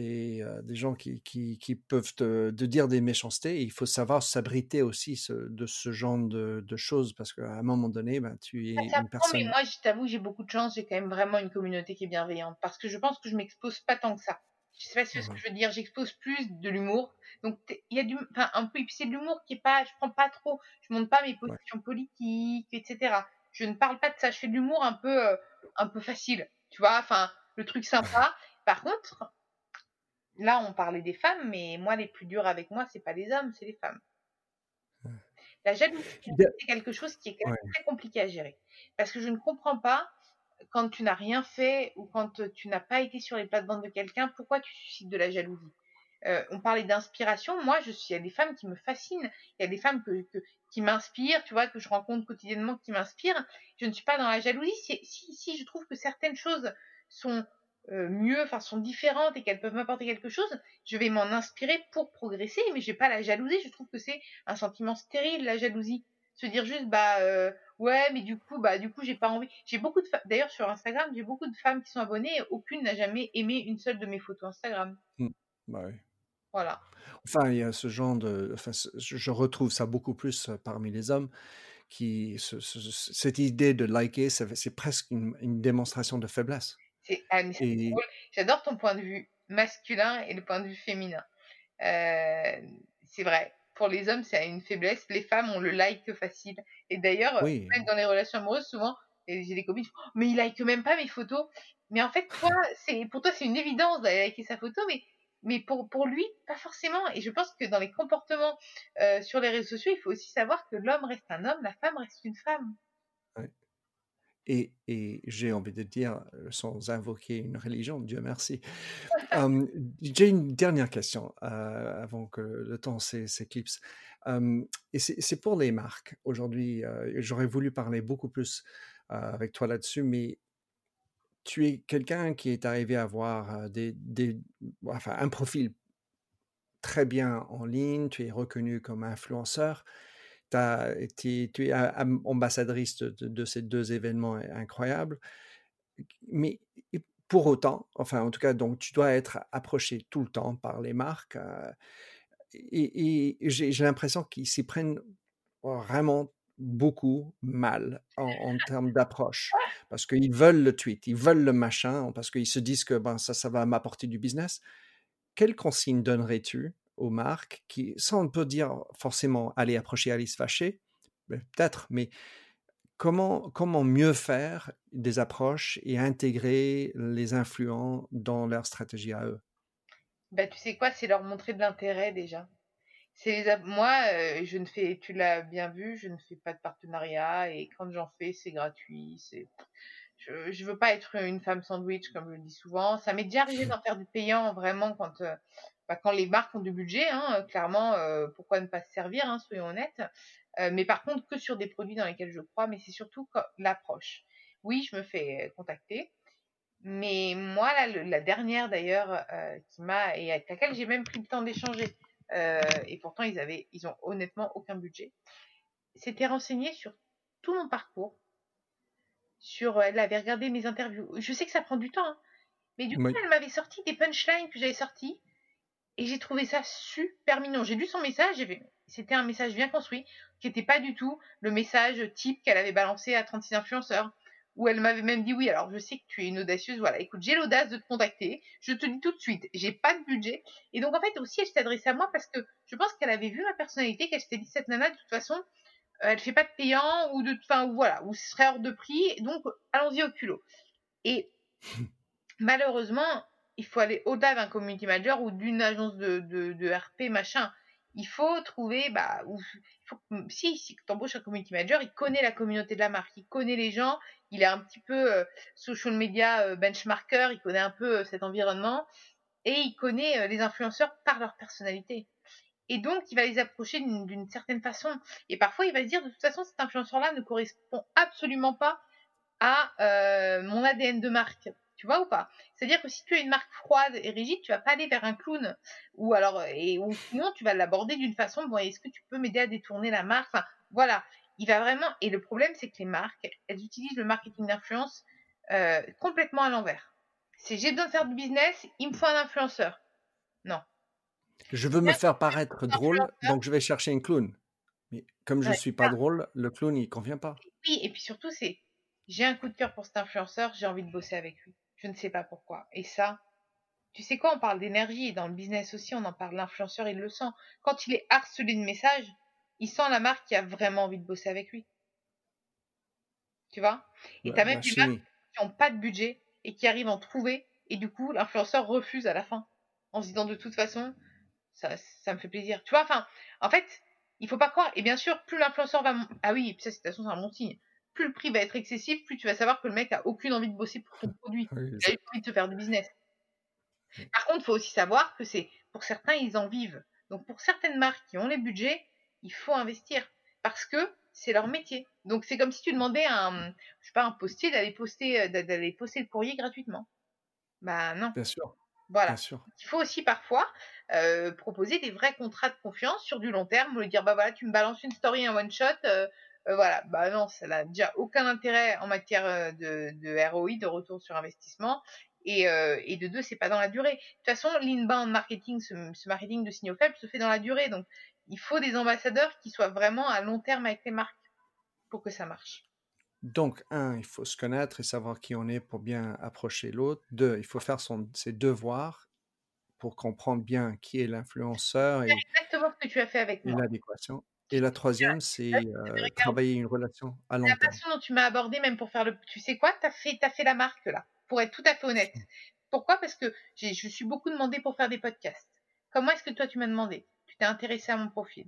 A: des, des gens qui, qui, qui peuvent te, dire des méchancetés. il faut savoir s'abriter aussi de ce genre de, de choses parce qu'à un moment donné, ben, tu es
B: une personne. Mais moi, je t'avoue, j'ai beaucoup de chance. J'ai quand même vraiment une communauté qui est bienveillante parce que je pense que je m'expose pas tant que ça. Je sais pas ce que je veux dire. J'expose plus de l'humour. Donc, il y a du, enfin, un peu, c'est de l'humour qui est pas, je prends pas trop, je montre pas mes positions politiques, etc. Je ne parle pas de ça. Je fais de l'humour un peu, un peu facile. Tu vois, enfin, le truc sympa. Par contre, là, on parlait des femmes, mais moi, les plus durs avec moi, c'est pas les hommes, c'est les femmes. La jalousie, c'est quelque chose qui est très compliqué à gérer. Parce que je ne comprends pas, quand tu n'as rien fait ou quand tu n'as pas été sur les plates-bandes de quelqu'un, pourquoi tu suscites de la jalousie? Euh, On parlait d'inspiration. Moi, je suis, il y a des femmes qui me fascinent. Il y a des femmes que, qui m'inspirent, tu vois, que je rencontre quotidiennement, qui m'inspirent. Je ne suis pas dans la jalousie. Si, si je trouve que certaines choses sont euh, mieux, enfin sont différentes et qu'elles peuvent m'apporter quelque chose, je vais m'en inspirer pour progresser, mais j'ai pas la jalousie. Je trouve que c'est un sentiment stérile la jalousie. Se dire juste bah euh, ouais, mais du coup bah du coup j'ai pas envie. J'ai beaucoup de d'ailleurs sur Instagram j'ai beaucoup de femmes qui sont abonnées et aucune n'a jamais aimé une seule de mes photos Instagram.
A: Mmh. Bah oui.
B: Voilà.
A: Enfin il y a ce genre de, enfin je retrouve ça beaucoup plus euh, parmi les hommes qui cette idée de liker c'est presque une démonstration de faiblesse.
B: Ah, J'adore ton point de vue masculin et le point de vue féminin. Euh, c'est vrai. Pour les hommes, c'est une faiblesse. Les femmes, ont le like facile. Et d'ailleurs, même dans les relations amoureuses, souvent, j'ai des copines, oh, mais il like même pas mes photos. Mais en fait, toi, c'est pour toi, c'est une évidence d'aller liker sa photo, mais mais pour, pour lui, pas forcément. Et je pense que dans les comportements euh, sur les réseaux sociaux, il faut aussi savoir que l'homme reste un homme, la femme reste une femme.
A: Et, j'ai envie de dire, sans invoquer une religion, Dieu merci. j'ai une dernière question avant que le temps s'éclipse. et c'est pour les marques. Aujourd'hui, j'aurais voulu parler beaucoup plus avec toi là-dessus, mais tu es quelqu'un qui est arrivé à avoir des, enfin, un profil très bien en ligne, tu es reconnu comme influenceur tu es ambassadrice de, ces deux événements incroyables. Mais pour autant, enfin en tout cas, donc tu dois être approché tout le temps par les marques. et, j'ai l'impression qu'ils s'y prennent vraiment beaucoup mal en, termes d'approche. Parce qu'ils veulent le tweet, ils veulent le machin, parce qu'ils se disent que ben, ça, ça va m'apporter du business. Quelle consigne donnerais-tu aux marques qui, sans on peut dire forcément aller approcher Alice Vacher, peut-être, mais comment, comment mieux faire des approches et intégrer les influents dans leur stratégie à eux?
B: Bah, Tu sais quoi, c'est leur montrer de l'intérêt déjà. Les Moi, euh, je ne fais, tu l'as bien vu, je ne fais pas de partenariat et quand j'en fais, c'est gratuit. C'est je, ne veux pas être une femme sandwich comme je le dis souvent. Ça m'est déjà arrivé d'en faire du payant vraiment quand euh, bah, quand les marques ont du budget, hein, euh, clairement, euh, pourquoi ne pas se servir, hein, soyons honnêtes. Euh, mais par contre, que sur des produits dans lesquels je crois, mais c'est surtout l'approche. Oui, je me fais contacter, mais moi, la dernière d'ailleurs, qui m'a et avec laquelle j'ai même pris le temps d'échanger, et pourtant ils avaient, ils ont honnêtement aucun budget, s'était renseignée sur tout mon parcours, sur, elle avait regardé mes interviews. Je sais que ça prend du temps, hein, mais du coup, elle m'avait sorti des punchlines que j'avais sorties et j'ai trouvé ça super mignon. J'ai lu son message, c'était un message bien construit, qui n'était pas du tout le message type qu'elle avait balancé à 36 influenceurs, où elle m'avait même dit oui, alors je sais que tu es une audacieuse, voilà, écoute, j'ai l'audace de te contacter, je te dis tout de suite, j'ai pas de budget. Et donc en fait aussi, elle s'est adressée à moi parce que je pense qu'elle avait vu ma personnalité, qu'elle s'était dit cette nana, de toute façon, euh, elle fait pas de payant ou de, enfin voilà, ou ce serait hors de prix, donc allons-y au culot. Et malheureusement, il faut aller au-delà d'un community manager ou d'une agence de, RP machin il faut trouver, bah, ou, il si, si tu embauches un community manager, il connaît la communauté de la marque, il connaît les gens, il est un petit peu euh, social media euh, benchmarker, il connaît un peu euh, cet environnement et il connaît les influenceurs par leur personnalité. Et donc, il va les approcher d'une certaine façon. Et parfois, il va se dire, de toute façon, cet influenceur-là ne correspond absolument pas à mon ADN de marque. Tu vois ou pas? C'est-à-dire que si tu as une marque froide et rigide, tu vas pas aller vers un clown ou alors et ou sinon tu vas l'aborder d'une façon bon est-ce que tu peux m'aider à détourner la marque? Enfin voilà, il va vraiment et le problème c'est que les marques elles utilisent le marketing d'influence euh, complètement à l'envers. C'est j'ai besoin de faire du business, il me faut un influenceur. Non.
A: Je veux me faire paraître drôle, donc je vais chercher un clown. Mais comme je ne suis pas drôle, le clown il convient pas.
B: Oui, et puis surtout c'est j'ai un coup de cœur pour cet influenceur, j'ai envie de bosser avec lui. Je ne sais pas pourquoi. Et ça, tu sais quoi, on parle d'énergie. Dans le business aussi, on en parle. L'influenceur, il le sent. Quand il est harcelé de messages, il sent la marque qui a vraiment envie de bosser avec lui. Tu vois? Et tu as même des marques qui n'ont pas de budget et qui arrivent à en trouver. Et du coup, l'influenceur refuse à la fin. En se disant de toute façon, ça, ça me fait plaisir. Tu vois, enfin, en fait, il faut pas croire. Et bien sûr, plus l'influenceur va. Ah oui, ça, c'est un bon signe plus le prix va être excessif, plus tu vas savoir que le mec a aucune envie de bosser pour ton produit. il a envie de te faire du business. Par contre, il faut aussi savoir que c'est pour certains, ils en vivent. Donc pour certaines marques qui ont les budgets, il faut investir parce que c'est leur métier. Donc c'est comme si tu demandais à un, je sais pas, un postier d'aller poster, euh, d'aller poster le courrier gratuitement. Bah non.
A: Bien sûr.
B: Voilà. Il faut aussi parfois euh, proposer des vrais contrats de confiance sur du long terme, lui dire bah voilà, tu me balances une story en one shot, euh, euh, voilà, bah non, ça n'a déjà aucun intérêt en matière euh, de, de ROI, de retour sur investissement. Et, euh, et de deux, c'est pas dans la durée. De toute façon, l'inbound marketing, ce, marketing de signaux faibles se fait dans la durée. Donc, il faut des ambassadeurs qui soient vraiment à long terme avec les marques pour que ça marche.
A: Donc, un, il faut se connaître et savoir qui on est pour bien approcher l'autre. Deux, il faut faire son, ses devoirs pour comprendre bien qui est l'influenceur.
B: C'est exactement ce que tu as fait avec moi.
A: L'adéquation. Et la troisième, c'est travailler une relation à long terme.
B: La façon dont tu m'as abordé, même pour faire le. Tu sais quoi? Tu as, fait, as fait la marque, là, pour être tout à fait honnête. Mmh. Pourquoi? Parce que je suis beaucoup demandé pour faire des podcasts. Comment est-ce que toi, tu m'as demandé? Tu t'es intéressé à mon profil.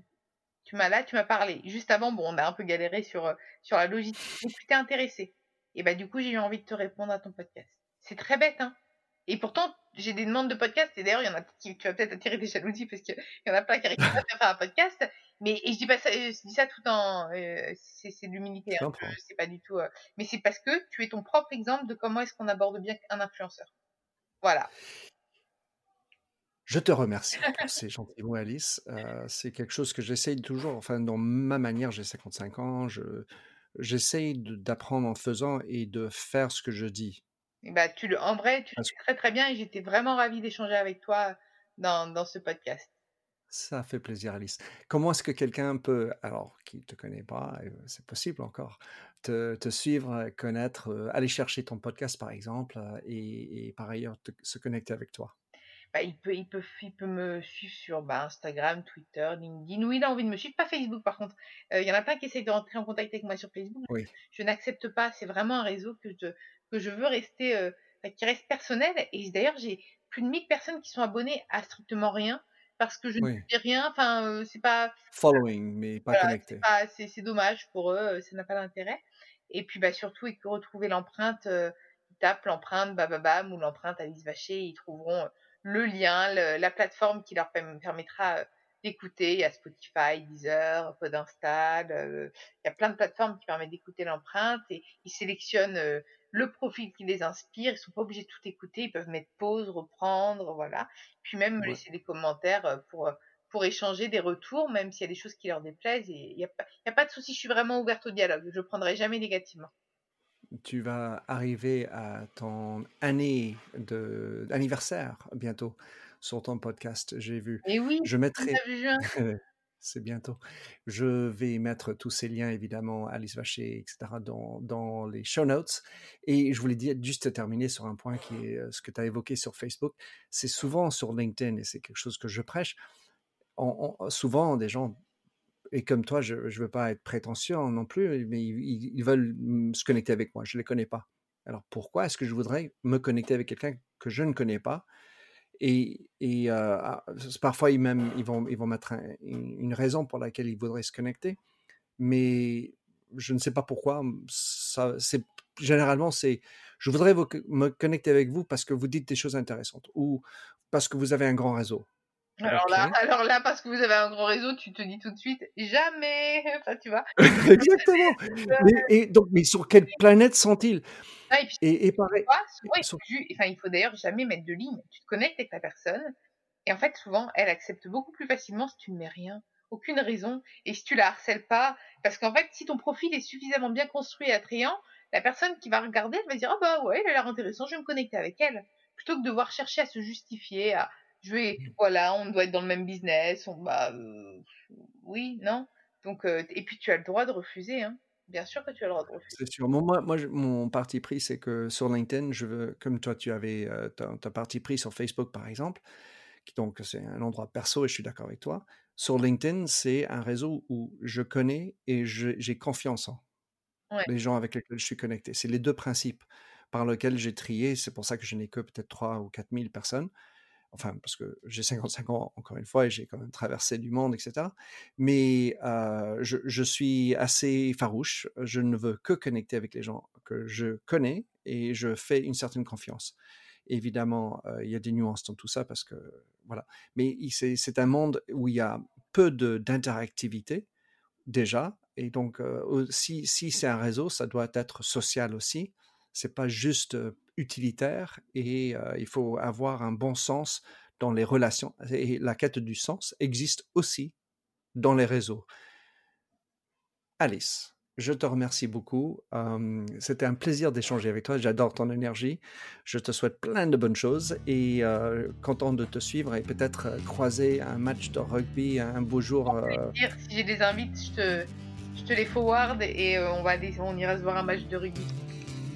B: Tu m'as là, tu m'as parlé. Juste avant, bon, on a un peu galéré sur, sur la logique. Mais tu t'es intéressé. Et bah, du coup, j'ai eu envie de te répondre à ton podcast. C'est très bête, hein et pourtant, j'ai des demandes de podcast, et d'ailleurs, il y en a qui, tu vas peut-être attirer des jalousies parce qu'il y en a plein qui arrivent à faire un podcast. Mais et je dis pas ça, je dis ça tout en, euh, c'est, de l'humilité, hein, c'est pas du tout. Euh, mais c'est parce que tu es ton propre exemple de comment est-ce qu'on aborde bien un influenceur. Voilà.
A: Je te remercie pour ces gentils mots, Alice. Euh, c'est quelque chose que j'essaye toujours, enfin, dans ma manière, j'ai 55 ans, je, j'essaye d'apprendre en faisant et de faire ce que je dis.
B: Et bah, tu le, en vrai, tu le fais très très bien et j'étais vraiment ravie d'échanger avec toi dans, dans ce podcast.
A: Ça fait plaisir, Alice. Comment est-ce que quelqu'un peut, alors qui ne te connaît pas, c'est possible encore, te, te suivre, connaître, aller chercher ton podcast par exemple, et, par ailleurs se connecter avec toi?
B: Bah, il, peut, il, peut, il peut me suivre sur bah, Instagram, Twitter, LinkedIn, où il a envie de me suivre, pas Facebook par contre. Euh, il y en a plein qui essayent de rentrer en contact avec moi sur Facebook. Oui. Je n'accepte pas, c'est vraiment un réseau que je, que je veux rester, qui reste personnel. Et d'ailleurs, j'ai plus de 1000 personnes qui sont abonnées à strictement rien parce que je ne fais rien. Enfin, c'est pas.
A: Following, mais pas connecté.
B: C'est dommage pour eux, ça n'a pas d'intérêt. Et puis, bah, surtout, ils peuvent retrouver l'empreinte. ils tapent l'empreinte Bababam ou l'empreinte Alice Vacher. Ils trouveront le lien, la plateforme qui leur permettra d'écouter. Il y a Spotify, Deezer, Podinstall. il y a plein de plateformes qui permettent d'écouter l'empreinte et ils sélectionnent le profil qui les inspire. Ils sont pas obligés de tout écouter. Ils peuvent mettre pause, reprendre, voilà. Puis même me laisser des commentaires euh, pour euh, pour échanger des retours, même s'il y a des choses qui leur déplaisent. Il n'y a, pas, a pas de souci, je suis vraiment ouverte au dialogue. Je ne prendrai jamais négativement.
A: Tu vas arriver à ton année de anniversaire bientôt sur ton podcast, j'ai vu.
B: Et oui,
A: je mettrai. c'est bientôt. Je vais mettre tous ces liens, évidemment, Alice Vacher, etc., dans, les show notes. Et je voulais dire, juste terminer sur un point qui est ce que tu as évoqué sur Facebook. C'est souvent sur LinkedIn, et c'est quelque chose que je prêche. souvent, des gens, et comme toi, je ne veux pas être prétentieux non plus, mais ils, veulent se connecter avec moi. Je ne les connais pas. Alors pourquoi est-ce que je voudrais me connecter avec quelqu'un que je ne connais pas? Et, ah, parfois, ils, même, ils, vont, ils vont mettre une raison pour laquelle ils voudraient se connecter, mais je ne sais pas pourquoi. Généralement, c'est je voudrais me connecter avec vous parce que vous dites des choses intéressantes ou parce que vous avez un grand réseau.
B: Alors là, alors là, parce que vous avez un grand réseau, tu te dis tout de suite jamais. Enfin, tu vois.
A: Exactement. mais, et donc, mais sur quelle planète sont-ils?
B: Et, pareil. il faut d'ailleurs jamais mettre de ligne. Tu te connectes avec la personne, et en fait, souvent, elle accepte beaucoup plus facilement si tu ne mets rien, aucune raison, et si tu la harcèles pas. Parce qu'en fait, si ton profil est suffisamment bien construit et attrayant, la personne qui va regarder, elle va dire Ah bah ouais, elle a l'air intéressante, je vais me connecter avec elle. Plutôt que de devoir chercher à se justifier, à je vais, mmh. voilà, on doit être dans le même business, on bah euh, oui, non? Donc, euh, et puis tu as le droit de refuser, hein. Bien sûr que tu as le droit de refuser.
A: C'est sûr. Moi, moi, mon parti pris, c'est que sur LinkedIn, je veux, comme toi, tu avais euh, ta, parti pris sur Facebook, par exemple, qui donc c'est un endroit perso et je suis d'accord avec toi. Sur LinkedIn, c'est un réseau où je connais et j'ai confiance en les gens avec lesquels je suis connecté. C'est les deux principes par lesquels j'ai trié. C'est pour ça que je n'ai que peut-être 3 ou 4 000 personnes enfin, parce que j'ai 55 ans, encore une fois, et j'ai quand même traversé du monde, etc. Mais je, suis assez farouche. Je ne veux que connecter avec les gens que je connais et je fais une certaine confiance. Évidemment, il y a des nuances dans tout ça parce que, voilà. Mais c'est un monde où il y a peu d'interactivité, déjà. Et donc, si, si c'est un réseau, ça doit être social aussi. C'est pas juste utilitaire et il faut avoir un bon sens dans les relations. Et la quête du sens existe aussi dans les réseaux. Alice, je te remercie beaucoup. C'était un plaisir d'échanger avec toi. J'adore ton énergie. Je te souhaite plein de bonnes choses et content de te suivre et peut-être croiser un match de rugby un beau jour.
B: Si j'ai des invites, je te, je te les forward et on, va, on ira se voir un match de rugby.